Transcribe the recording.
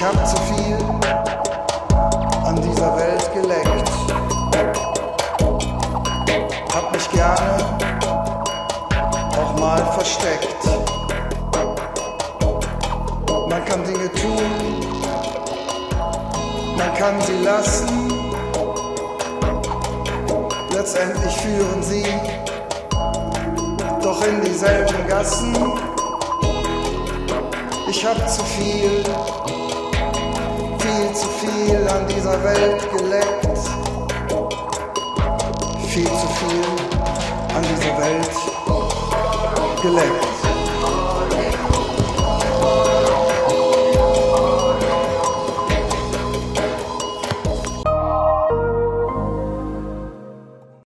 Ich hab zu viel an dieser Welt geleckt. Hab mich gerne auch mal versteckt. Man kann Dinge tun, man kann sie lassen. Letztendlich führen sie doch in dieselben Gassen. Ich hab zu viel viel an dieser Welt geleckt. Viel zu viel an dieser Welt geleckt.